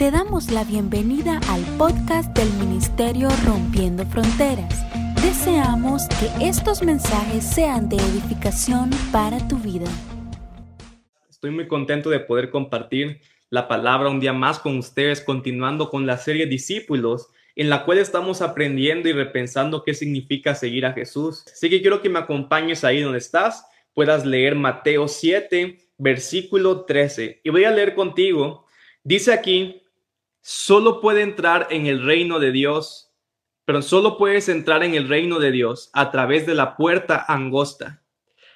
Te damos la bienvenida al podcast del Ministerio Rompiendo Fronteras. Deseamos que estos mensajes sean de edificación para tu vida. Estoy muy contento de poder compartir la palabra un día más con ustedes, continuando con la serie Discípulos, en la cual estamos aprendiendo y repensando qué significa seguir a Jesús. Así que quiero que me acompañes ahí donde estás, puedas leer Mateo 7, versículo 13. Y voy a leer contigo. Dice aquí, solo puede entrar en el reino de Dios, pero solo puedes entrar en el reino de Dios a través de la puerta angosta.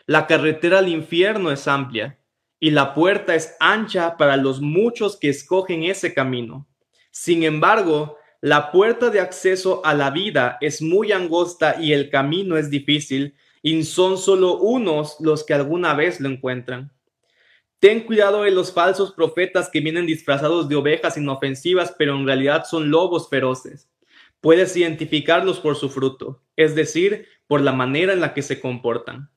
La carretera al infierno es amplia y la puerta es ancha para los muchos que escogen ese camino. Sin embargo, la puerta de acceso a la vida es muy angosta y el camino es difícil, y son solo unos los que alguna vez lo encuentran. Ten cuidado de los falsos profetas que vienen disfrazados de ovejas inofensivas, pero en realidad son lobos feroces. Puedes identificarlos por su fruto, es decir, por la manera en la que se comportan.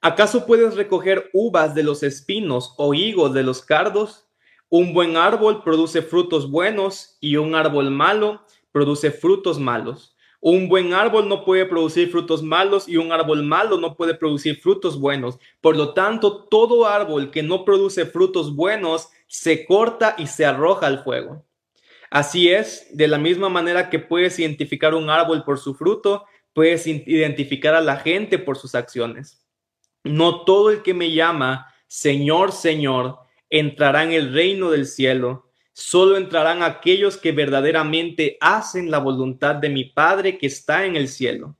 ¿Acaso puedes recoger uvas de los espinos o higos de los cardos? Un buen árbol produce frutos buenos y un árbol malo produce frutos malos. Un buen árbol no puede producir frutos malos y un árbol malo no puede producir frutos buenos. Por lo tanto, todo árbol que no produce frutos buenos se corta y se arroja al fuego. Así es, de la misma manera que puedes identificar un árbol por su fruto, puedes identificar a la gente por sus acciones. No todo el que me llama Señor, Señor, entrará en el reino del cielo. Solo entrarán aquellos que verdaderamente hacen la voluntad de mi Padre que está en el cielo.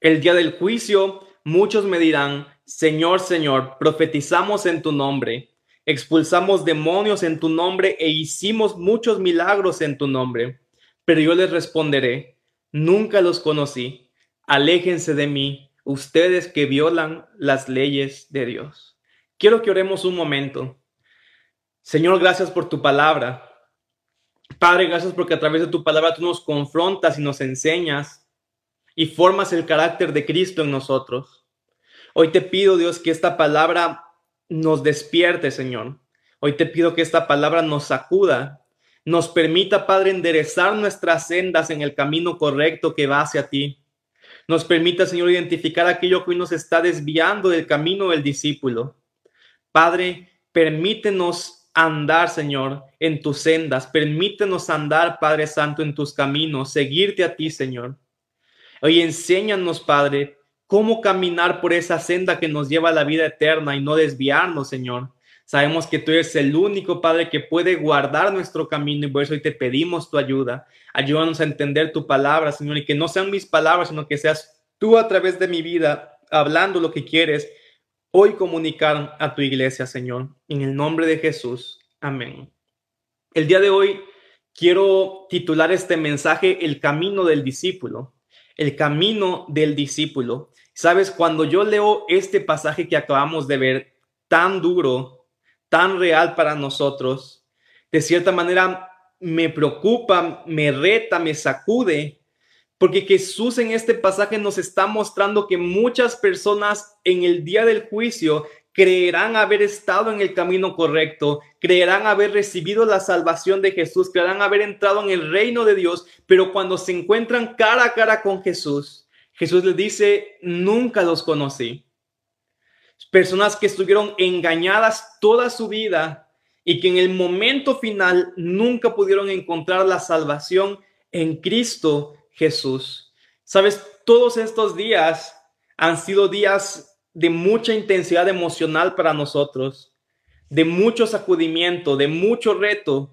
El día del juicio, muchos me dirán, Señor, Señor, profetizamos en tu nombre, expulsamos demonios en tu nombre e hicimos muchos milagros en tu nombre. Pero yo les responderé, nunca los conocí, aléjense de mí, ustedes que violan las leyes de Dios. Quiero que oremos un momento. Señor, gracias por tu palabra. Padre, gracias porque a través de tu palabra tú nos confrontas y nos enseñas y formas el carácter de Cristo en nosotros. Hoy te pido, Dios, que esta palabra nos despierte, Señor. Hoy te pido que esta palabra nos sacuda, nos permita, Padre, enderezar nuestras sendas en el camino correcto que va hacia ti. Nos permita, Señor, identificar aquello que hoy nos está desviando del camino del discípulo. Padre, permítenos andar, Señor, en tus sendas. Permítenos andar, Padre Santo, en tus caminos, seguirte a ti, Señor. Hoy enséñanos, Padre, cómo caminar por esa senda que nos lleva a la vida eterna y no desviarnos, Señor. Sabemos que tú eres el único Padre que puede guardar nuestro camino y por eso hoy te pedimos tu ayuda. Ayúdanos a entender tu palabra, Señor, y que no sean mis palabras, sino que seas tú a través de mi vida hablando lo que quieres hoy comunicar a tu iglesia, Señor. En el nombre de Jesús. Amén. El día de hoy quiero titular este mensaje El camino del discípulo. El camino del discípulo. Sabes, cuando yo leo este pasaje que acabamos de ver, tan duro, tan real para nosotros, de cierta manera me preocupa, me reta, me sacude, porque Jesús en este pasaje nos está mostrando que muchas personas en el día del juicio creerán haber estado en el camino correcto, creerán haber recibido la salvación de Jesús, creerán haber entrado en el reino de Dios, pero cuando se encuentran cara a cara con Jesús, Jesús les dice, nunca los conocí personas que estuvieron engañadas toda su vida y que en el momento final nunca pudieron encontrar la salvación en Cristo Jesús. Sabes, todos estos días han sido días de mucha intensidad emocional para nosotros, de mucho sacudimiento, de mucho reto,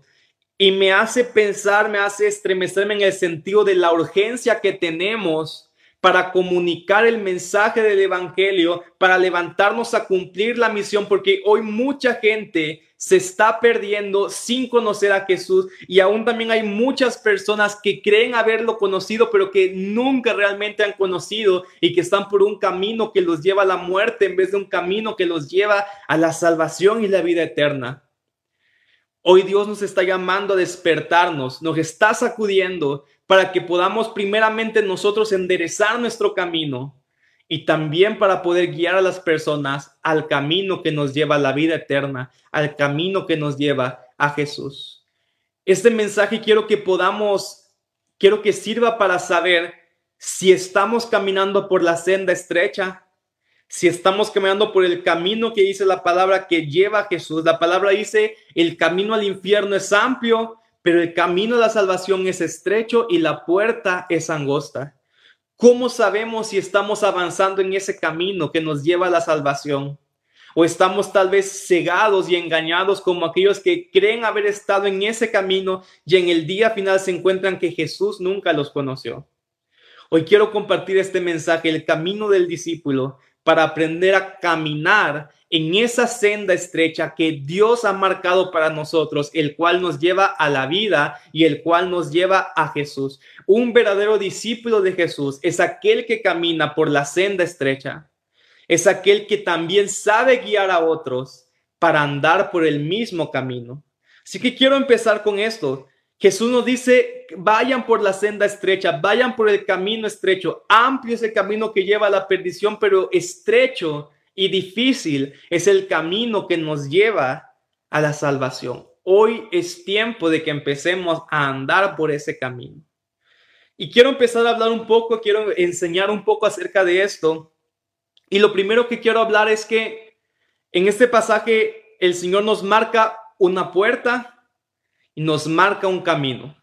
y me hace pensar, me hace estremecerme en el sentido de la urgencia que tenemos para comunicar el mensaje del Evangelio, para levantarnos a cumplir la misión, porque hoy mucha gente se está perdiendo sin conocer a Jesús y aún también hay muchas personas que creen haberlo conocido, pero que nunca realmente han conocido y que están por un camino que los lleva a la muerte en vez de un camino que los lleva a la salvación y la vida eterna. Hoy Dios nos está llamando a despertarnos, nos está sacudiendo para que podamos primeramente nosotros enderezar nuestro camino y también para poder guiar a las personas al camino que nos lleva a la vida eterna, al camino que nos lleva a Jesús. Este mensaje quiero que podamos, quiero que sirva para saber si estamos caminando por la senda estrecha, si estamos caminando por el camino que dice la palabra que lleva a Jesús. La palabra dice, el camino al infierno es amplio, pero el camino de la salvación es estrecho y la puerta es angosta. ¿Cómo sabemos si estamos avanzando en ese camino que nos lleva a la salvación? ¿O estamos tal vez cegados y engañados como aquellos que creen haber estado en ese camino y en el día final se encuentran que Jesús nunca los conoció? Hoy quiero compartir este mensaje, el camino del discípulo, para aprender a caminar en esa senda estrecha que Dios ha marcado para nosotros, el cual nos lleva a la vida y el cual nos lleva a Jesús. Un verdadero discípulo de Jesús es aquel que camina por la senda estrecha, es aquel que también sabe guiar a otros para andar por el mismo camino. Así que quiero empezar con esto. Jesús nos dice, vayan por la senda estrecha, vayan por el camino estrecho. Amplio es el camino que lleva a la perdición, pero estrecho y difícil es el camino que nos lleva a la salvación. Hoy es tiempo de que empecemos a andar por ese camino. Y quiero empezar a hablar un poco, quiero enseñar un poco acerca de esto. Y lo primero que quiero hablar es que en este pasaje el Señor nos marca una puerta, y nos marca un camino.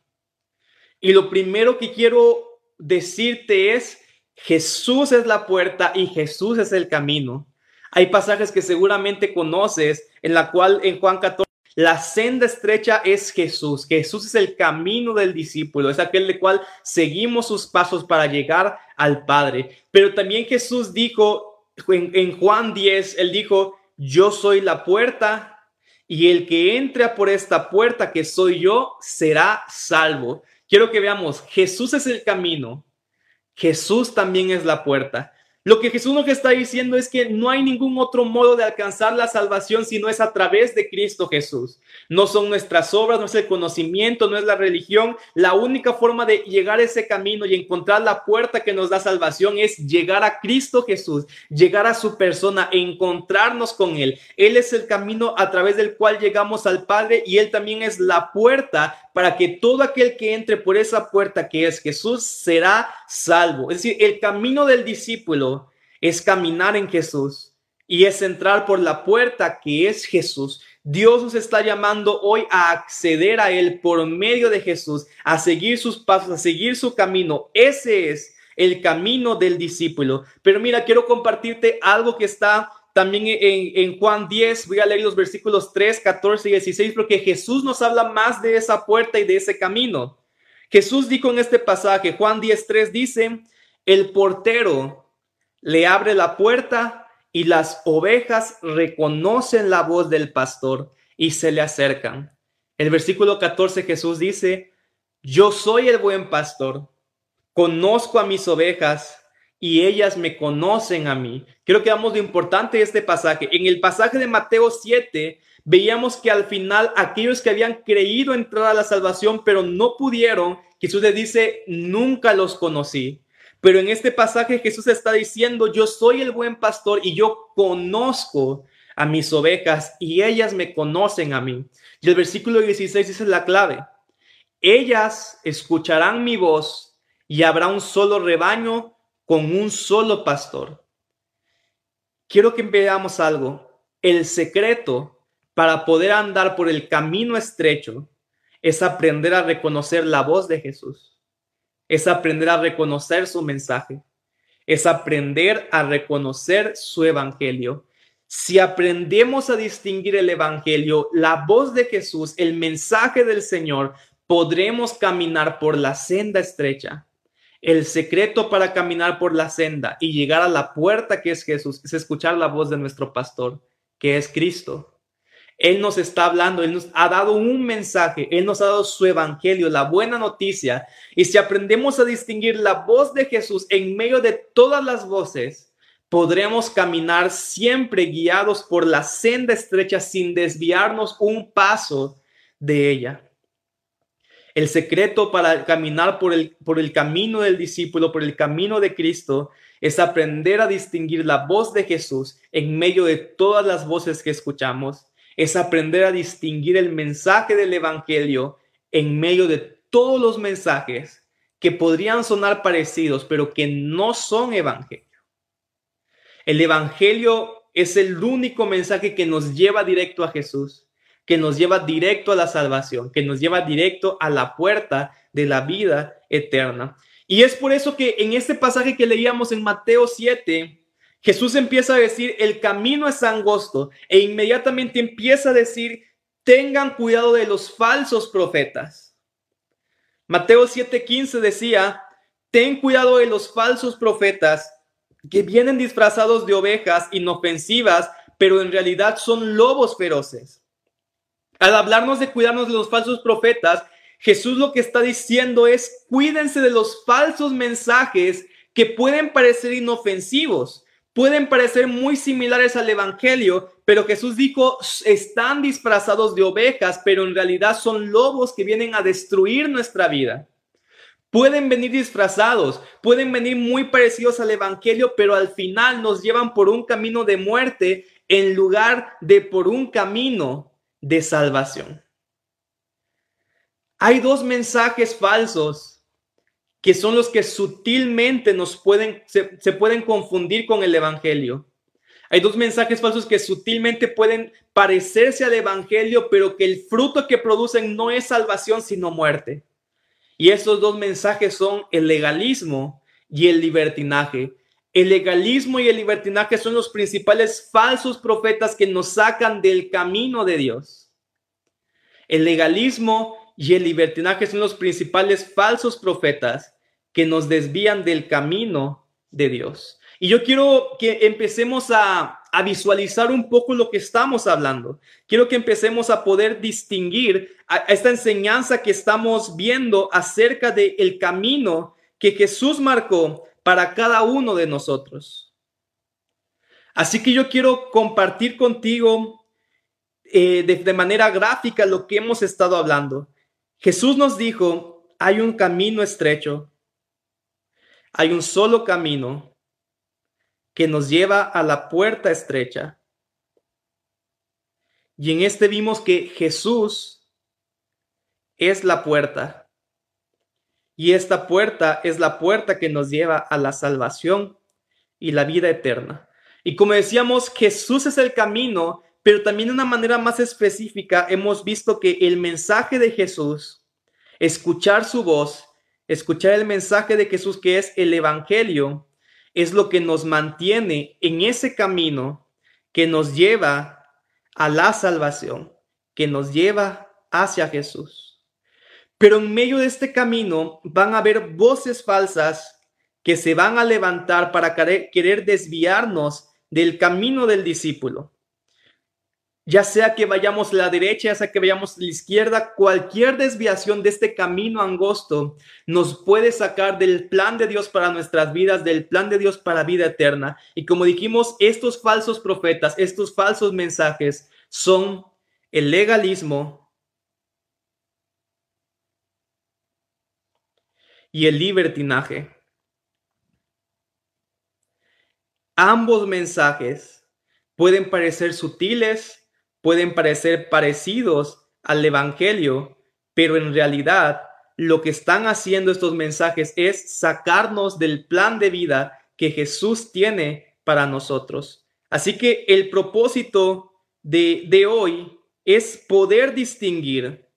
Y lo primero que quiero decirte es, Jesús es la puerta y Jesús es el camino. Hay pasajes que seguramente conoces en la cual en Juan 14 la senda estrecha es Jesús. Jesús es el camino del discípulo, es aquel de cual seguimos sus pasos para llegar al Padre. Pero también Jesús dijo en, Juan 10, él dijo, yo soy la puerta y el que entre por esta puerta que soy yo será salvo. Quiero que veamos, Jesús es el camino, Jesús también es la puerta. Lo que Jesús nos está diciendo es que no hay ningún otro modo de alcanzar la salvación si no es a través de Cristo Jesús. No son nuestras obras, no es el conocimiento, no es la religión. La única forma de llegar a ese camino y encontrar la puerta que nos da salvación es llegar a Cristo Jesús, llegar a su persona, encontrarnos con Él. Él es el camino a través del cual llegamos al Padre y Él también es la puerta para que todo aquel que entre por esa puerta que es Jesús será salvo. Es decir, el camino del discípulo es caminar en Jesús y es entrar por la puerta que es Jesús. Dios nos está llamando hoy a acceder a Él por medio de Jesús, a seguir sus pasos, a seguir su camino. Ese es el camino del discípulo. Pero mira, quiero compartirte algo que está también en, Juan 10, voy a leer los versículos 3, 14 y 16, porque Jesús nos habla más de esa puerta y de ese camino. Jesús dijo en este pasaje, Juan 10, 3 dice, el portero le abre la puerta y las ovejas reconocen la voz del pastor y se le acercan. El versículo 14 Jesús dice, yo soy el buen pastor, conozco a mis ovejas y ellas me conocen a mí. Creo que vamos de importante este pasaje. En el pasaje de Mateo 7, veíamos que al final aquellos que habían creído entrar a la salvación, pero no pudieron, Jesús les dice, nunca los conocí. Pero en este pasaje Jesús está diciendo, yo soy el buen pastor y yo conozco a mis ovejas y ellas me conocen a mí. Y el versículo 16 dice la clave. Ellas escucharán mi voz y habrá un solo rebaño con un solo pastor. Quiero que veamos algo. El secreto para poder andar por el camino estrecho es aprender a reconocer la voz de Jesús. Es aprender a reconocer su mensaje. Es aprender a reconocer su evangelio. Si aprendemos a distinguir el evangelio, la voz de Jesús, el mensaje del Señor, podremos caminar por la senda estrecha el secreto para caminar por la senda y llegar a la puerta que es Jesús es escuchar la voz de nuestro pastor, que es Cristo. Él nos está hablando, Él nos ha dado un mensaje, Él nos ha dado su evangelio, la buena noticia. Y si aprendemos a distinguir la voz de Jesús en medio de todas las voces, podremos caminar siempre guiados por la senda estrecha sin desviarnos un paso de ella. El secreto para caminar por el, por el camino del discípulo, por el camino de Cristo, es aprender a distinguir la voz de Jesús en medio de todas las voces que escuchamos. Es aprender a distinguir el mensaje del Evangelio en medio de todos los mensajes que podrían sonar parecidos, pero que no son evangelio. El evangelio es el único mensaje que nos lleva directo a Jesús, que nos lleva directo a la salvación, que nos lleva directo a la puerta de la vida eterna. Y es por eso que en este pasaje que leíamos en Mateo 7, Jesús empieza a decir, el camino es angosto, e inmediatamente empieza a decir, tengan cuidado de los falsos profetas. Mateo 7:15 decía, ten cuidado de los falsos profetas que vienen disfrazados de ovejas inofensivas, pero en realidad son lobos feroces. Al hablarnos de cuidarnos de los falsos profetas, Jesús lo que está diciendo es, cuídense de los falsos mensajes que pueden parecer inofensivos, pueden parecer muy similares al Evangelio, pero Jesús dijo, están disfrazados de ovejas, pero en realidad son lobos que vienen a destruir nuestra vida. Pueden venir disfrazados, pueden venir muy parecidos al Evangelio, pero al final nos llevan por un camino de muerte en lugar de por un camino de salvación. Hay dos mensajes falsos que son los que sutilmente nos pueden, se, se pueden confundir con el Evangelio. Hay dos mensajes falsos que sutilmente pueden parecerse al Evangelio, pero que el fruto que producen no es salvación, sino muerte. Y esos dos mensajes son el legalismo y el libertinaje. El legalismo y el libertinaje son los principales falsos profetas que nos sacan del camino de Dios. El legalismo y el libertinaje son los principales falsos profetas que nos desvían del camino de Dios. Y yo quiero que empecemos a, a visualizar un poco lo que estamos hablando. Quiero que empecemos a poder distinguir a esta enseñanza que estamos viendo acerca del el camino que Jesús marcó para cada uno de nosotros. Así que yo quiero compartir contigo eh, de, de manera gráfica lo que hemos estado hablando. Jesús nos dijo, hay un camino estrecho, hay un solo camino que nos lleva a la puerta estrecha. Y en este vimos que Jesús es la puerta. Y esta puerta es la puerta que nos lleva a la salvación y la vida eterna. Y como decíamos, Jesús es el camino, pero también de una manera más específica hemos visto que el mensaje de Jesús, escuchar su voz, escuchar el mensaje de Jesús que es el Evangelio, es lo que nos mantiene en ese camino que nos lleva a la salvación, que nos lleva hacia Jesús. Pero en medio de este camino van a haber voces falsas que se van a levantar para querer desviarnos del camino del discípulo ya sea que vayamos a la derecha, ya sea que vayamos a la izquierda, cualquier desviación de este camino angosto nos puede sacar del plan de Dios para nuestras vidas, del plan de Dios para vida eterna. Y como dijimos, estos falsos profetas, estos falsos mensajes son el legalismo y el libertinaje. Ambos mensajes pueden parecer sutiles, pueden parecer parecidos al Evangelio, pero en realidad lo que están haciendo estos mensajes es sacarnos del plan de vida que Jesús tiene para nosotros. Así que el propósito de, de hoy es poder distinguir.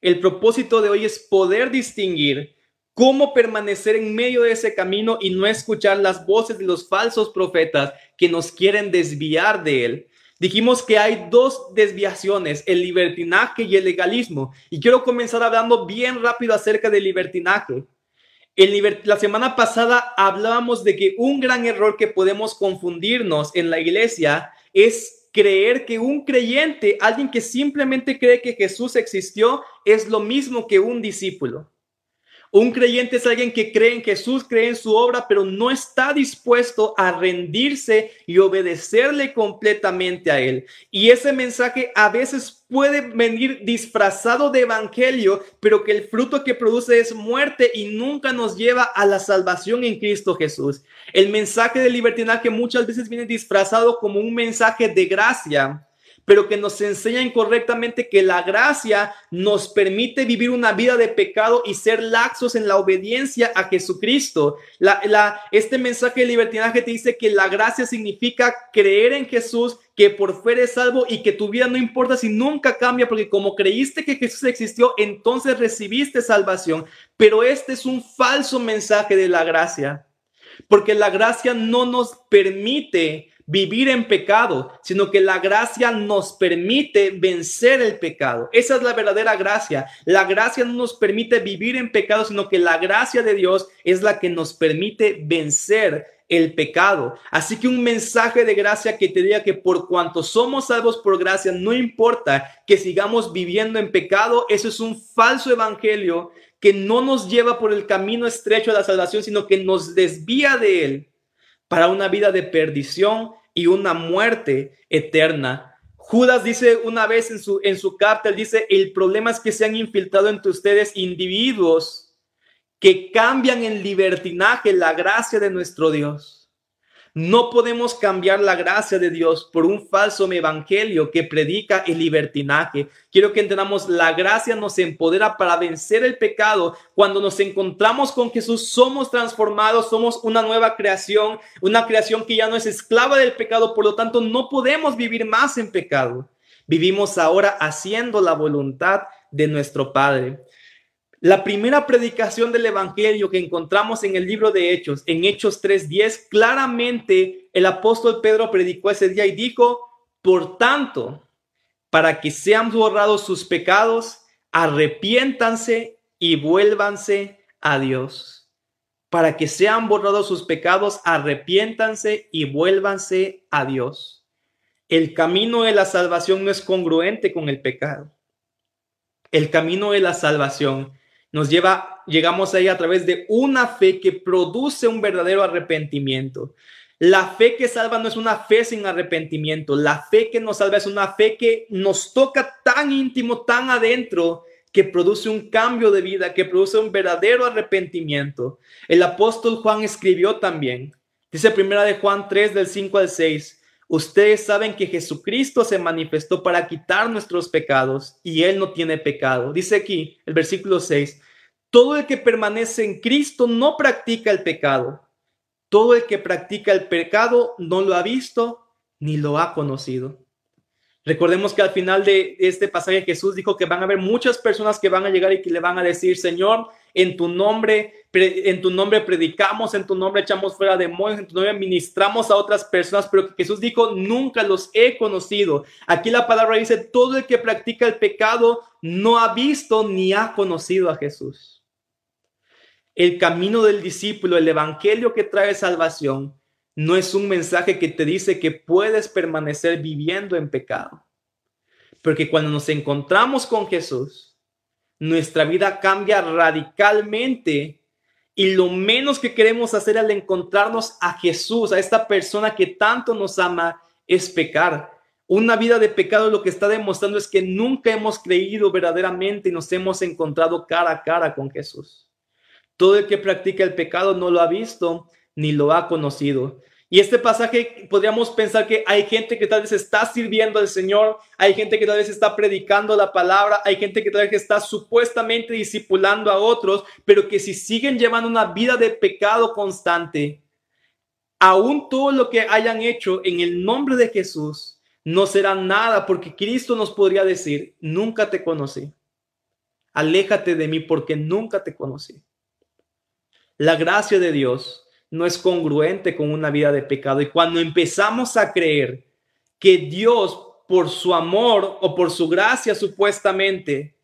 El propósito de hoy es poder distinguir cómo permanecer en medio de ese camino y no escuchar las voces de los falsos profetas que nos quieren desviar de él. Dijimos que hay dos desviaciones, el libertinaje y el legalismo. Y quiero comenzar hablando bien rápido acerca del libertinaje. la semana pasada hablábamos de que un gran error que podemos confundirnos en la iglesia es creer que un creyente, alguien que simplemente cree que Jesús existió, es lo mismo que un discípulo. Un creyente es alguien que cree en Jesús, cree en su obra, pero no está dispuesto a rendirse y obedecerle completamente a Él. Y ese mensaje a veces puede venir disfrazado de evangelio, pero que el fruto que produce es muerte y nunca nos lleva a la salvación en Cristo Jesús. El mensaje de libertinaje muchas veces viene disfrazado como un mensaje de gracia, pero que nos enseña incorrectamente que la gracia nos permite vivir una vida de pecado y ser laxos en la obediencia a Jesucristo. Este mensaje de libertinaje te dice que la gracia significa creer en Jesús, que por fe eres salvo y que tu vida no importa si nunca cambia, porque como creíste que Jesús existió, entonces recibiste salvación. Pero este es un falso mensaje de la gracia, porque la gracia no nos permite vivir en pecado, sino que la gracia nos permite vencer el pecado. Esa es la verdadera gracia. La gracia no nos permite vivir en pecado, sino que la gracia de Dios es la que nos permite vencer el pecado. Así que un mensaje de gracia que te diga que por cuanto somos salvos por gracia, no importa que sigamos viviendo en pecado, eso es un falso evangelio que no nos lleva por el camino estrecho a la salvación, sino que nos desvía de él para una vida de perdición y una muerte eterna. Judas dice una vez en su, en su carta, dice, el problema es que se han infiltrado entre ustedes individuos que cambian en libertinaje la gracia de nuestro Dios. No podemos cambiar la gracia de Dios por un falso evangelio que predica el libertinaje. Quiero que entendamos, la gracia nos empodera para vencer el pecado. Cuando nos encontramos con Jesús, somos transformados, somos una nueva creación, una creación que ya no es esclava del pecado, por lo tanto no podemos vivir más en pecado. Vivimos ahora haciendo la voluntad de nuestro Padre. La primera predicación del Evangelio que encontramos en el libro de Hechos, en Hechos 3.10, claramente el apóstol Pedro predicó ese día y dijo, por tanto, para que sean borrados sus pecados, arrepiéntanse y vuélvanse a Dios. Para que sean borrados sus pecados, arrepiéntanse y vuélvanse a Dios. El camino de la salvación no es congruente con el pecado. El camino de la salvación nos lleva, llegamos ahí a través de una fe que produce un verdadero arrepentimiento. La fe que salva no es una fe sin arrepentimiento. La fe que nos salva es una fe que nos toca tan íntimo, tan adentro, que produce un cambio de vida, que produce un verdadero arrepentimiento. El apóstol Juan escribió también, dice primera de Juan 3 del 5 al 6, ustedes saben que Jesucristo se manifestó para quitar nuestros pecados y él no tiene pecado. Dice aquí el versículo 6, todo el que permanece en Cristo no practica el pecado. Todo el que practica el pecado no lo ha visto ni lo ha conocido. Recordemos que al final de este pasaje Jesús dijo que van a haber muchas personas que van a llegar y que le van a decir, Señor, en tu nombre, en tu nombre predicamos, en tu nombre echamos fuera demonios, en tu nombre ministramos a otras personas, pero Jesús dijo, nunca los he conocido. Aquí la palabra dice, todo el que practica el pecado no ha visto ni ha conocido a Jesús. El camino del discípulo, el evangelio que trae salvación, no es un mensaje que te dice que puedes permanecer viviendo en pecado. Porque cuando nos encontramos con Jesús, nuestra vida cambia radicalmente y lo menos que queremos hacer al encontrarnos a Jesús, a esta persona que tanto nos ama, es pecar. Una vida de pecado lo que está demostrando es que nunca hemos creído verdaderamente y nos hemos encontrado cara a cara con Jesús. Todo el que practica el pecado no lo ha visto ni lo ha conocido. Y este pasaje podríamos pensar que hay gente que tal vez está sirviendo al Señor, hay gente que tal vez está predicando la palabra, hay gente que tal vez está supuestamente discipulando a otros, pero que si siguen llevando una vida de pecado constante, aún todo lo que hayan hecho en el nombre de Jesús no será nada, porque Cristo nos podría decir, nunca te conocí. Aléjate de mí porque nunca te conocí. La gracia de Dios no es congruente con una vida de pecado. Y cuando empezamos a creer que Dios, por su amor o por su gracia supuestamente,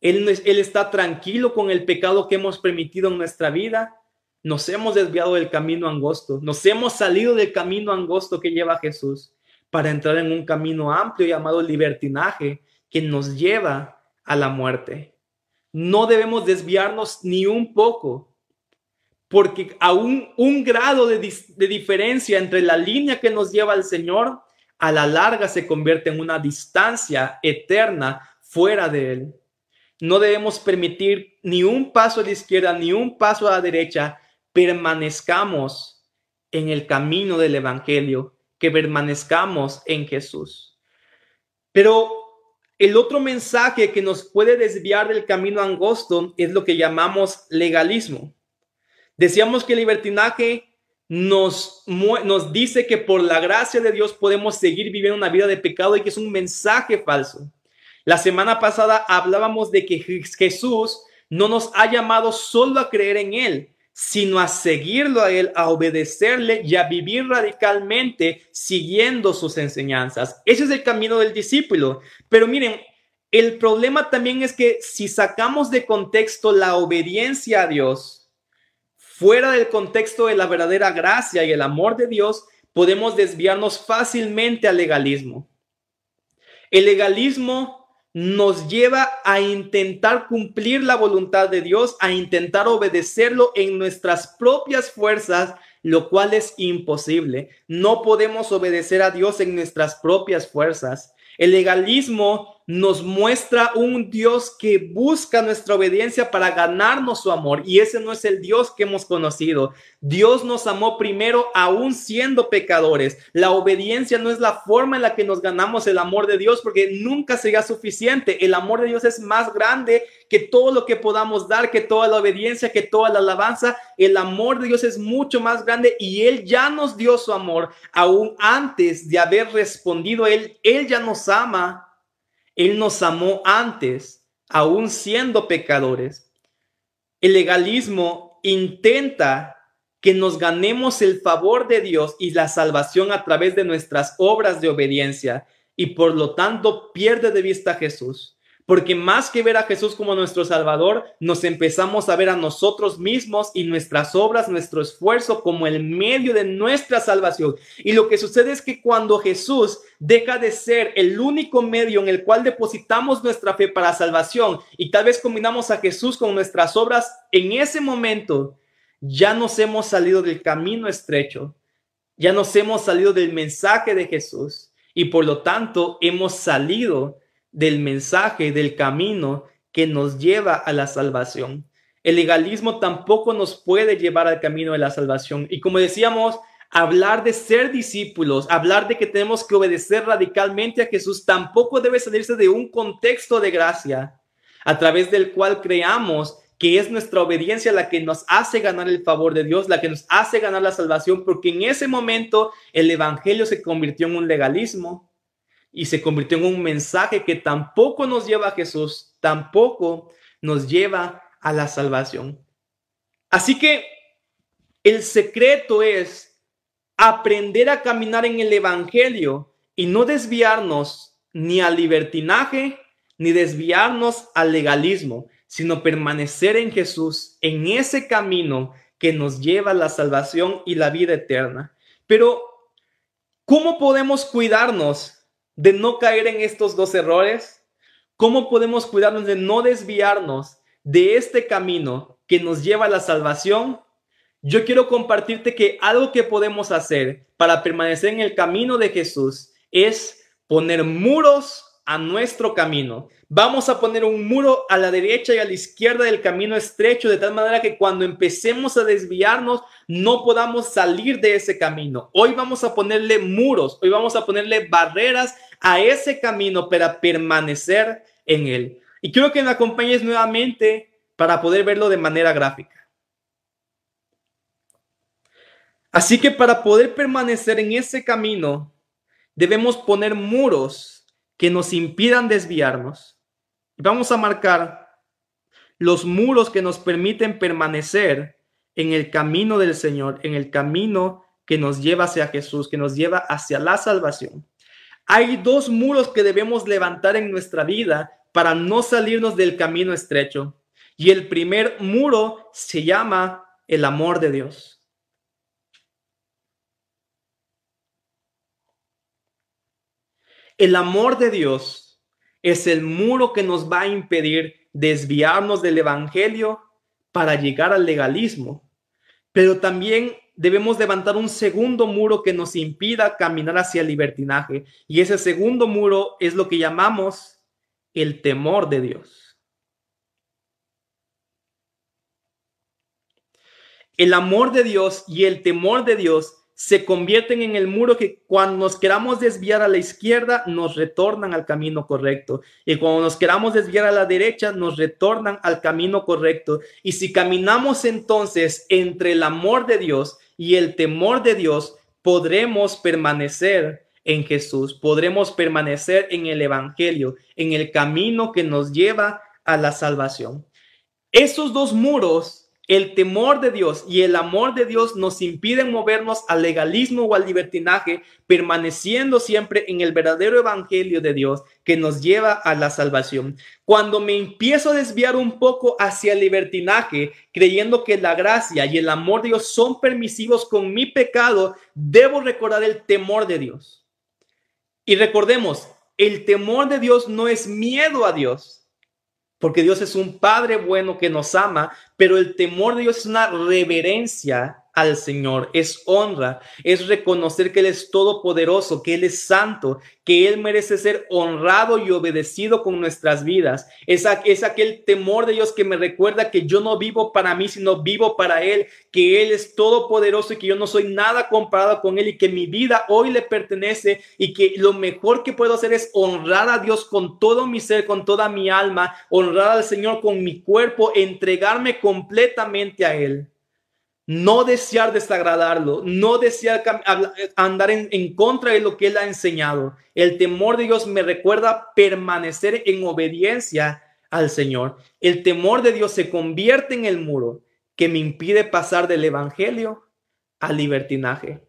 él, él, está tranquilo con el pecado que hemos permitido en nuestra vida, nos hemos desviado del camino angosto, nos hemos salido del camino angosto que lleva Jesús para entrar en un camino amplio llamado libertinaje que nos lleva a la muerte. No debemos desviarnos ni un poco porque aún un grado de, diferencia entre la línea que nos lleva al Señor, a la larga se convierte en una distancia eterna fuera de Él. No debemos permitir ni un paso a la izquierda ni un paso a la derecha. Permanezcamos en el camino del Evangelio, que permanezcamos en Jesús. Pero el otro mensaje que nos puede desviar del camino angosto es lo que llamamos legalismo. Decíamos que el libertinaje nos, nos dice que por la gracia de Dios podemos seguir viviendo una vida de pecado y que es un mensaje falso. La semana pasada hablábamos de que Jesús no nos ha llamado solo a creer en Él, sino a seguirlo a Él, a obedecerle y a vivir radicalmente siguiendo sus enseñanzas. Ese es el camino del discípulo. Pero miren, el problema también es que si sacamos de contexto la obediencia a Dios, fuera del contexto de la verdadera gracia y el amor de Dios, podemos desviarnos fácilmente al legalismo. El legalismo nos lleva a intentar cumplir la voluntad de Dios, a intentar obedecerlo en nuestras propias fuerzas, lo cual es imposible. No podemos obedecer a Dios en nuestras propias fuerzas. El legalismo nos muestra un Dios que busca nuestra obediencia para ganarnos su amor y ese no es el Dios que hemos conocido. Dios nos amó primero aún siendo pecadores. La obediencia no es la forma en la que nos ganamos el amor de Dios porque nunca será suficiente. El amor de Dios es más grande que todo lo que podamos dar, que toda la obediencia, que toda la alabanza. El amor de Dios es mucho más grande y Él ya nos dio su amor aún antes de haber respondido Él. Él ya nos ama él nos amó antes, aún siendo pecadores. El legalismo intenta que nos ganemos el favor de Dios y la salvación a través de nuestras obras de obediencia y por lo tanto pierde de vista a Jesús. Porque más que ver a Jesús como nuestro Salvador, nos empezamos a ver a nosotros mismos y nuestras obras, nuestro esfuerzo como el medio de nuestra salvación. Y lo que sucede es que cuando Jesús deja de ser el único medio en el cual depositamos nuestra fe para salvación y tal vez combinamos a Jesús con nuestras obras, en ese momento ya nos hemos salido del camino estrecho, ya nos hemos salido del mensaje de Jesús y por lo tanto hemos salido del mensaje, del camino que nos lleva a la salvación. El legalismo tampoco nos puede llevar al camino de la salvación. Y como decíamos, hablar de ser discípulos, hablar de que tenemos que obedecer radicalmente a Jesús, tampoco debe salirse de un contexto de gracia a través del cual creamos que es nuestra obediencia la que nos hace ganar el favor de Dios, la que nos hace ganar la salvación, porque en ese momento el Evangelio se convirtió en un legalismo, y se convirtió en un mensaje que tampoco nos lleva a Jesús, tampoco nos lleva a la salvación. Así que el secreto es aprender a caminar en el Evangelio y no desviarnos ni al libertinaje ni desviarnos al legalismo, sino permanecer en Jesús, en ese camino que nos lleva a la salvación y la vida eterna. Pero, ¿cómo podemos cuidarnos de no caer en estos dos errores? ¿Cómo podemos cuidarnos de no desviarnos de este camino que nos lleva a la salvación? Yo quiero compartirte que algo que podemos hacer para permanecer en el camino de Jesús es poner muros a nuestro camino. Vamos a poner un muro a la derecha y a la izquierda del camino estrecho, de tal manera que cuando empecemos a desviarnos, no podamos salir de ese camino. Hoy vamos a ponerle muros, hoy vamos a ponerle barreras a ese camino para permanecer en él. Y quiero que me acompañes nuevamente para poder verlo de manera gráfica. Así que para poder permanecer en ese camino, debemos poner muros que nos impidan desviarnos. Vamos a marcar los muros que nos permiten permanecer en el camino del Señor, en el camino que nos lleva hacia Jesús, que nos lleva hacia la salvación. Hay dos muros que debemos levantar en nuestra vida para no salirnos del camino estrecho. Y el primer muro se llama el amor de Dios. El amor de Dios es el muro que nos va a impedir desviarnos del Evangelio para llegar al legalismo. Pero también debemos levantar un segundo muro que nos impida caminar hacia el libertinaje. Y ese segundo muro es lo que llamamos el temor de Dios. El amor de Dios y el temor de Dios se convierten en el muro que cuando nos queramos desviar a la izquierda nos retornan al camino correcto y cuando nos queramos desviar a la derecha nos retornan al camino correcto y si caminamos entonces entre el amor de Dios y el temor de Dios podremos permanecer en Jesús, podremos permanecer en el Evangelio, en el camino que nos lleva a la salvación. Esos dos muros el temor de Dios y el amor de Dios nos impiden movernos al legalismo o al libertinaje, permaneciendo siempre en el verdadero evangelio de Dios que nos lleva a la salvación. Cuando me empiezo a desviar un poco hacia el libertinaje, creyendo que la gracia y el amor de Dios son permisivos con mi pecado, debo recordar el temor de Dios. Y recordemos, el temor de Dios no es miedo a Dios porque Dios es un Padre bueno que nos ama, pero el temor de Dios es una reverencia al Señor, es honra, es reconocer que Él es todopoderoso, que Él es santo, que Él merece ser honrado y obedecido con nuestras vidas. Es, es aquel temor de Dios que me recuerda que yo no vivo para mí, sino vivo para Él, que Él es todopoderoso y que yo no soy nada comparado con Él y que mi vida hoy le pertenece y que lo mejor que puedo hacer es honrar a Dios con todo mi ser, con toda mi alma, honrar al Señor con mi cuerpo, entregarme completamente a Él no desear desagradarlo, no desear andar en, contra de lo que Él ha enseñado. El temor de Dios me recuerda permanecer en obediencia al Señor. El temor de Dios se convierte en el muro que me impide pasar del Evangelio al libertinaje.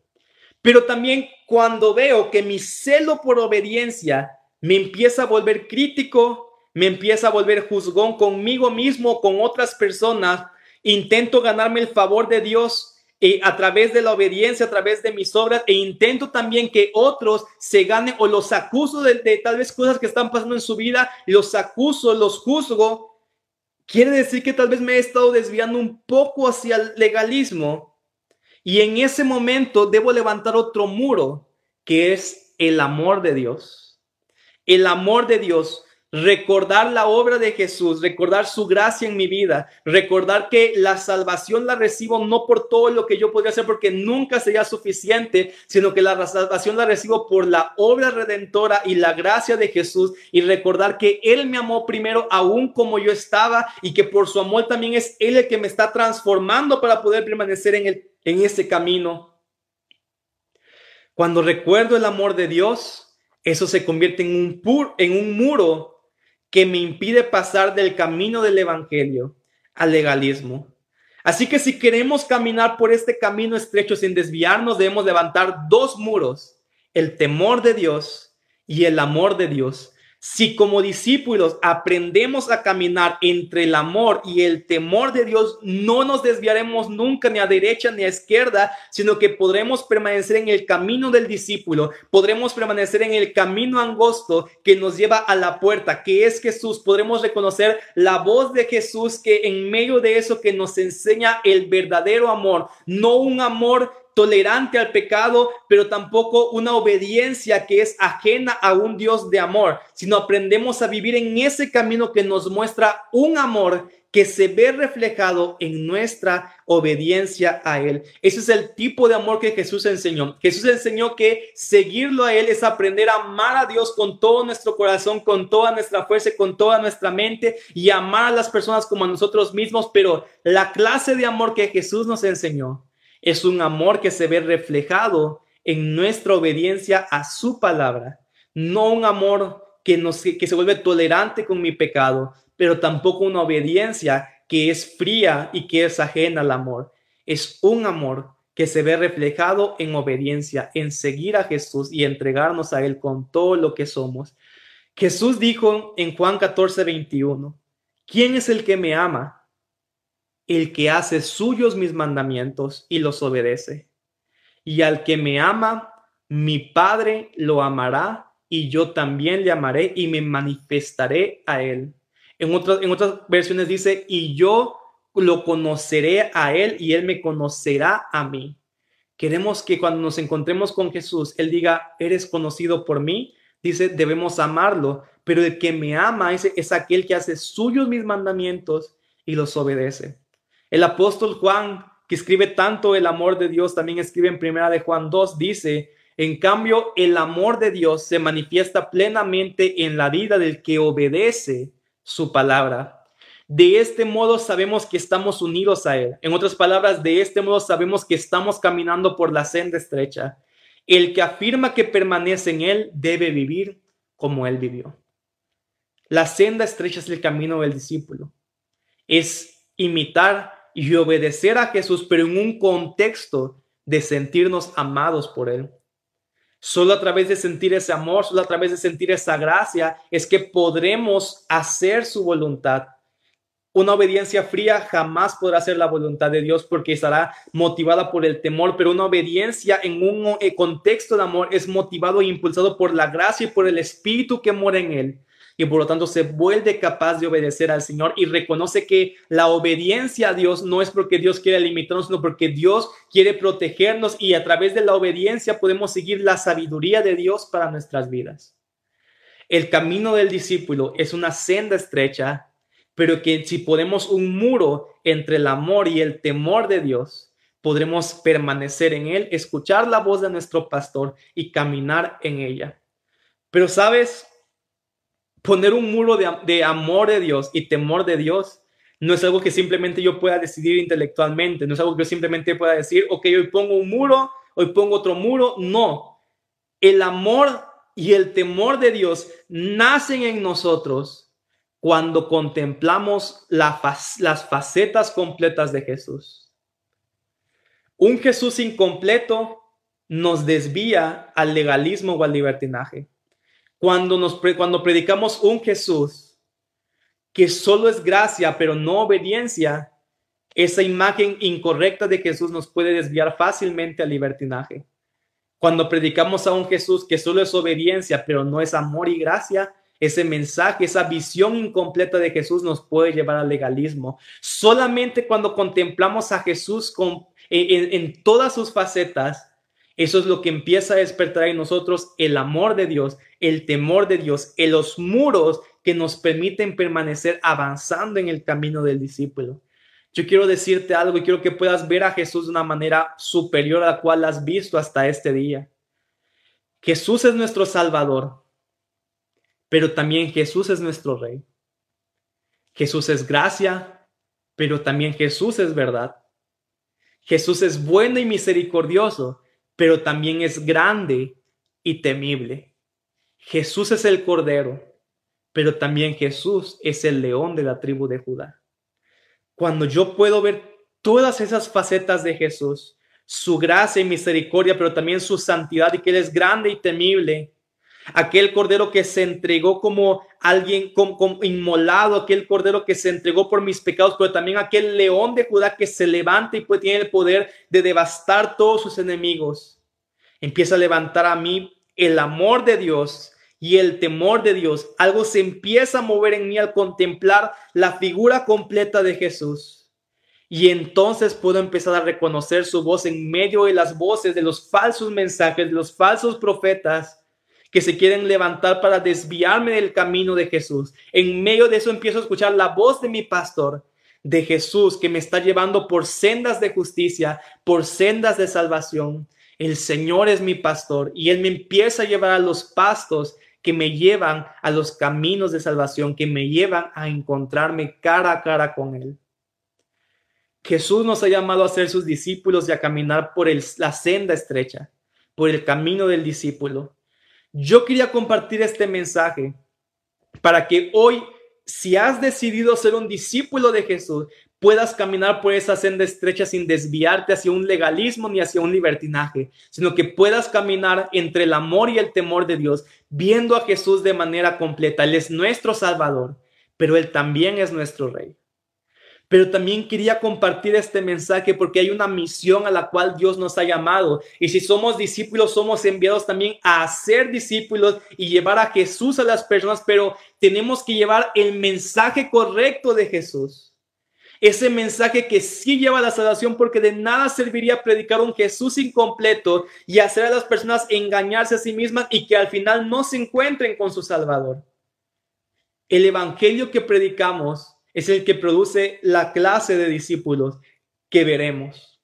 Pero también cuando veo que mi celo por obediencia me empieza a volver crítico, me empieza a volver juzgón conmigo mismo, con otras personas, Intento ganarme el favor de Dios eh, a través de la obediencia, a través de mis obras, e intento también que otros se ganen o los acuso de, de tal vez cosas que están pasando en su vida, los acuso, los juzgo. Quiere decir que tal vez me he estado desviando un poco hacia el legalismo y en ese momento debo levantar otro muro, que es el amor de Dios. El amor de Dios recordar la obra de Jesús, recordar su gracia en mi vida, recordar que la salvación la recibo no por todo lo que yo podría hacer, porque nunca sería suficiente, sino que la salvación la recibo por la obra redentora y la gracia de Jesús y recordar que Él me amó primero aún como yo estaba y que por su amor también es Él el que me está transformando para poder permanecer en, el, en ese camino. Cuando recuerdo el amor de Dios, eso se convierte en un, en un muro que me impide pasar del camino del Evangelio al legalismo. Así que si queremos caminar por este camino estrecho sin desviarnos, debemos levantar dos muros, el temor de Dios y el amor de Dios. Si como discípulos aprendemos a caminar entre el amor y el temor de Dios, no nos desviaremos nunca ni a derecha ni a izquierda, sino que podremos permanecer en el camino del discípulo, podremos permanecer en el camino angosto que nos lleva a la puerta, que es Jesús. Podremos reconocer la voz de Jesús que en medio de eso que nos enseña el verdadero amor, no un amor tolerante al pecado, pero tampoco una obediencia que es ajena a un Dios de amor, sino aprendemos a vivir en ese camino que nos muestra un amor que se ve reflejado en nuestra obediencia a Él. Ese es el tipo de amor que Jesús enseñó. Jesús enseñó que seguirlo a Él es aprender a amar a Dios con todo nuestro corazón, con toda nuestra fuerza, con toda nuestra mente y amar a las personas como a nosotros mismos. Pero la clase de amor que Jesús nos enseñó es un amor que se ve reflejado en nuestra obediencia a su palabra, no un amor que, nos, que se vuelve tolerante con mi pecado, pero tampoco una obediencia que es fría y que es ajena al amor. Es un amor que se ve reflejado en obediencia, en seguir a Jesús y entregarnos a Él con todo lo que somos. Jesús dijo en Juan 14, 21, ¿quién es el que me ama? El que hace suyos mis mandamientos y los obedece. Y al que me ama, mi Padre lo amará y yo también le amaré y me manifestaré a él. En otras, en otras versiones dice, y yo lo conoceré a él y él me conocerá a mí. Queremos que cuando nos encontremos con Jesús, él diga, eres conocido por mí. Dice, debemos amarlo, pero el que me ama es, es aquel que hace suyos mis mandamientos y los obedece. El apóstol Juan, que escribe tanto el amor de Dios, también escribe en primera de Juan 2, dice, en cambio, el amor de Dios se manifiesta plenamente en la vida del que obedece su palabra. De este modo sabemos que estamos unidos a Él. En otras palabras, de este modo sabemos que estamos caminando por la senda estrecha. El que afirma que permanece en Él debe vivir como Él vivió. La senda estrecha es el camino del discípulo. Es imitar y obedecer a Jesús, pero en un contexto de sentirnos amados por Él. Solo a través de sentir ese amor, solo a través de sentir esa gracia, es que podremos hacer su voluntad. Una obediencia fría jamás podrá ser la voluntad de Dios porque estará motivada por el temor, pero una obediencia en un eh, contexto de amor es motivado e impulsado por la gracia y por el espíritu que mora en él y por lo tanto se vuelve capaz de obedecer al Señor y reconoce que la obediencia a Dios no es porque Dios quiere limitarnos, sino porque Dios quiere protegernos y a través de la obediencia podemos seguir la sabiduría de Dios para nuestras vidas. El camino del discípulo es una senda estrecha, pero que si ponemos un muro entre el amor y el temor de Dios, podremos permanecer en él, escuchar la voz de nuestro pastor y caminar en ella. Pero sabes, poner un muro de, amor de Dios y temor de Dios no es algo que simplemente yo pueda decidir intelectualmente, no es algo que yo simplemente pueda decir, ok, hoy pongo un muro, hoy pongo otro muro, no. El amor y el temor de Dios nacen en nosotros cuando contemplamos las facetas completas de Jesús. Un Jesús incompleto nos desvía al legalismo o al libertinaje cuando, nos, cuando predicamos un Jesús que solo es gracia, pero no obediencia, esa imagen incorrecta de Jesús nos puede desviar fácilmente al libertinaje. Cuando predicamos a un Jesús que solo es obediencia, pero no es amor y gracia, ese mensaje, esa visión incompleta de Jesús nos puede llevar al legalismo. Solamente cuando contemplamos a Jesús con, en todas sus facetas, eso es lo que empieza a despertar en nosotros el amor de Dios, el temor de Dios, en los muros que nos permiten permanecer avanzando en el camino del discípulo. Yo quiero decirte algo y quiero que puedas ver a Jesús de una manera superior a la cual has visto hasta este día. Jesús es nuestro Salvador, pero también Jesús es nuestro Rey. Jesús es gracia, pero también Jesús es verdad. Jesús es bueno y misericordioso, pero también es grande y temible. Jesús es el Cordero, pero también Jesús es el león de la tribu de Judá. Cuando yo puedo ver todas esas facetas de Jesús, su gracia y misericordia, pero también su santidad y que Él es grande y temible, aquel cordero que se entregó como alguien inmolado, aquel cordero que se entregó por mis pecados, pero también aquel león de Judá que se levanta y pues tiene el poder de devastar todos sus enemigos. Empieza a levantar a mí el amor de Dios y el temor de Dios. Algo se empieza a mover en mí al contemplar la figura completa de Jesús. Y entonces puedo empezar a reconocer su voz en medio de las voces de los falsos mensajes, de los falsos profetas que se quieren levantar para desviarme del camino de Jesús. En medio de eso empiezo a escuchar la voz de mi pastor, de Jesús, que me está llevando por sendas de justicia, por sendas de salvación. El Señor es mi pastor y Él me empieza a llevar a los pastos que me llevan a los caminos de salvación, que me llevan a encontrarme cara a cara con Él. Jesús nos ha llamado a ser sus discípulos y a caminar por la senda estrecha, por el camino del discípulo. Yo quería compartir este mensaje para que hoy, si has decidido ser un discípulo de Jesús, puedas caminar por esa senda estrecha sin desviarte hacia un legalismo ni hacia un libertinaje, sino que puedas caminar entre el amor y el temor de Dios, viendo a Jesús de manera completa. Él es nuestro Salvador, pero Él también es nuestro Rey pero también quería compartir este mensaje porque hay una misión a la cual Dios nos ha llamado. Y si somos discípulos, somos enviados también a ser discípulos y llevar a Jesús a las personas, pero tenemos que llevar el mensaje correcto de Jesús. Ese mensaje que sí lleva a la salvación porque de nada serviría predicar un Jesús incompleto y hacer a las personas engañarse a sí mismas y que al final no se encuentren con su Salvador. El Evangelio que predicamos es el que produce la clase de discípulos que veremos.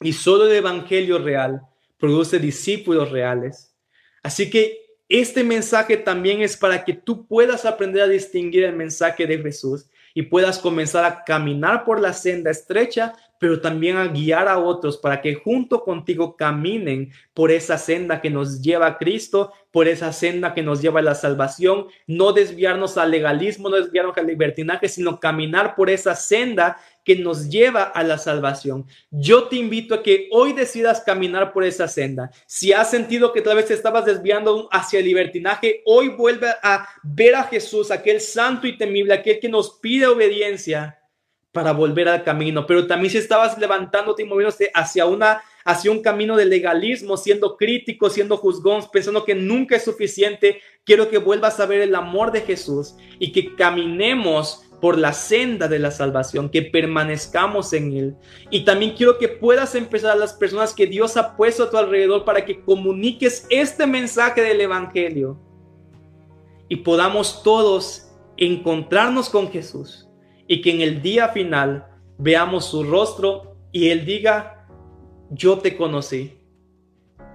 Y solo el Evangelio real produce discípulos reales. Así que este mensaje también es para que tú puedas aprender a distinguir el mensaje de Jesús y puedas comenzar a caminar por la senda estrecha, pero también a guiar a otros para que junto contigo caminen por esa senda que nos lleva a Cristo, por esa senda que nos lleva a la salvación, no desviarnos al legalismo, no desviarnos al libertinaje, sino caminar por esa senda que nos lleva a la salvación. Yo te invito a que hoy decidas caminar por esa senda. Si has sentido que tal vez estabas desviando hacia el libertinaje, hoy vuelve a ver a Jesús, aquel santo y temible, aquel que nos pide obediencia para volver al camino. Pero también si estabas levantándote y moviéndote hacia una hacia un camino de legalismo, siendo crítico, siendo juzgón, pensando que nunca es suficiente, quiero que vuelvas a ver el amor de Jesús y que caminemos por la senda de la salvación, que permanezcamos en Él. Y también quiero que puedas empezar a las personas que Dios ha puesto a tu alrededor para que comuniques este mensaje del Evangelio y podamos todos encontrarnos con Jesús y que en el día final veamos su rostro y Él diga, yo te conocí,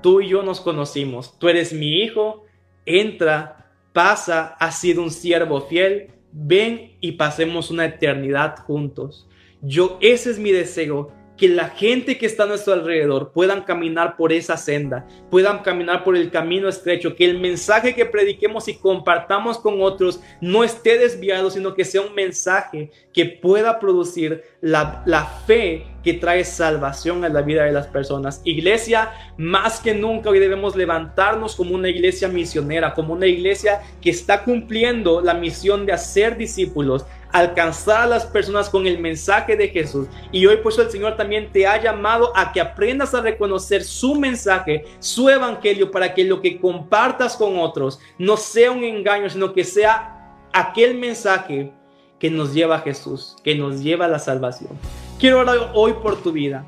tú y yo nos conocimos, tú eres mi hijo, entra, pasa, has sido un siervo fiel. Ven y pasemos una eternidad juntos. Yo, ese es mi deseo, que la gente que está a nuestro alrededor puedan caminar por esa senda, puedan caminar por el camino estrecho, que el mensaje que prediquemos y compartamos con otros no esté desviado, sino que sea un mensaje que pueda producir la, la fe que trae salvación a la vida de las personas. Iglesia, más que nunca hoy debemos levantarnos como una iglesia misionera, como una iglesia que está cumpliendo la misión de hacer discípulos, alcanzar a las personas con el mensaje de Jesús. Y hoy por eso el Señor también te ha llamado a que aprendas a reconocer su mensaje, su evangelio, para que lo que compartas con otros no sea un engaño, sino que sea aquel mensaje que nos lleva a Jesús, que nos lleva a la salvación. Quiero orar hoy por tu vida.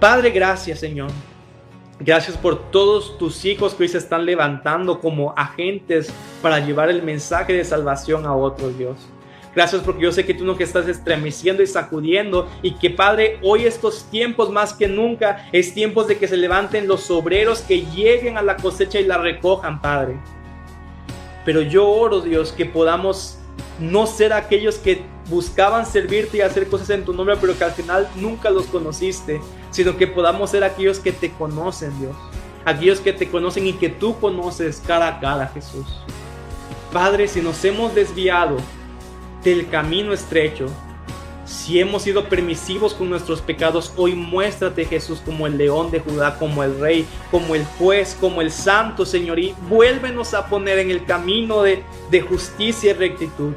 Padre, gracias Señor. Gracias por todos tus hijos que hoy se están levantando como agentes para llevar el mensaje de salvación a otros, Dios. Gracias porque yo sé que tú no que estás estremeciendo y sacudiendo y que Padre, hoy estos tiempos más que nunca es tiempos de que se levanten los obreros que lleguen a la cosecha y la recojan, Padre. Pero yo oro, Dios, que podamos no ser aquellos que buscaban servirte y hacer cosas en tu nombre, pero que al final nunca los conociste, sino que podamos ser aquellos que te conocen, Dios. Aquellos que te conocen y que tú conoces cara a cara, Jesús. Padre, si nos hemos desviado del camino estrecho. Si hemos sido permisivos con nuestros pecados, hoy muéstrate Jesús como el león de Judá, como el rey, como el juez, como el santo Señor y vuélvenos a poner en el camino de, de justicia y rectitud.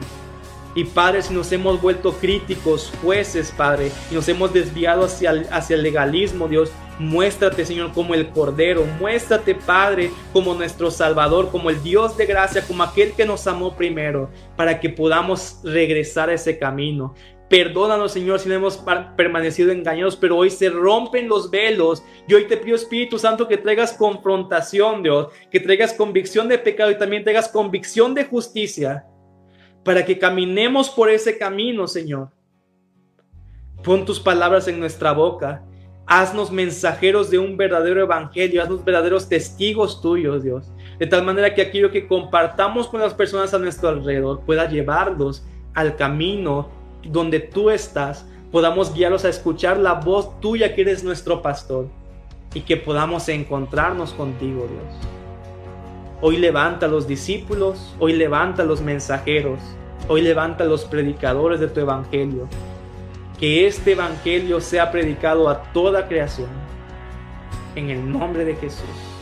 Y Padre, si nos hemos vuelto críticos, jueces, Padre, y nos hemos desviado hacia hacia el legalismo, Dios, Muéstrate, Señor, como el Cordero. Muéstrate, Padre, como nuestro Salvador, como el Dios de gracia, como aquel que nos amó primero, para que podamos regresar a ese camino. Perdónanos, Señor, si no hemos permanecido engañados, pero hoy se rompen los velos. Y hoy te pido, Espíritu Santo, que traigas confrontación, Dios, que traigas convicción de pecado y también traigas convicción de justicia, para que caminemos por ese camino, Señor. Pon tus palabras en nuestra boca Haznos mensajeros de un verdadero evangelio, haznos verdaderos testigos tuyos, Dios. De tal manera que aquello que compartamos con las personas a nuestro alrededor pueda llevarlos al camino donde tú estás, podamos guiarlos a escuchar la voz tuya que eres nuestro pastor y que podamos encontrarnos contigo, Dios. Hoy levanta a los discípulos, hoy levanta a los mensajeros, hoy levanta a los predicadores de tu evangelio que este Evangelio sea predicado a toda creación. En el nombre de Jesús.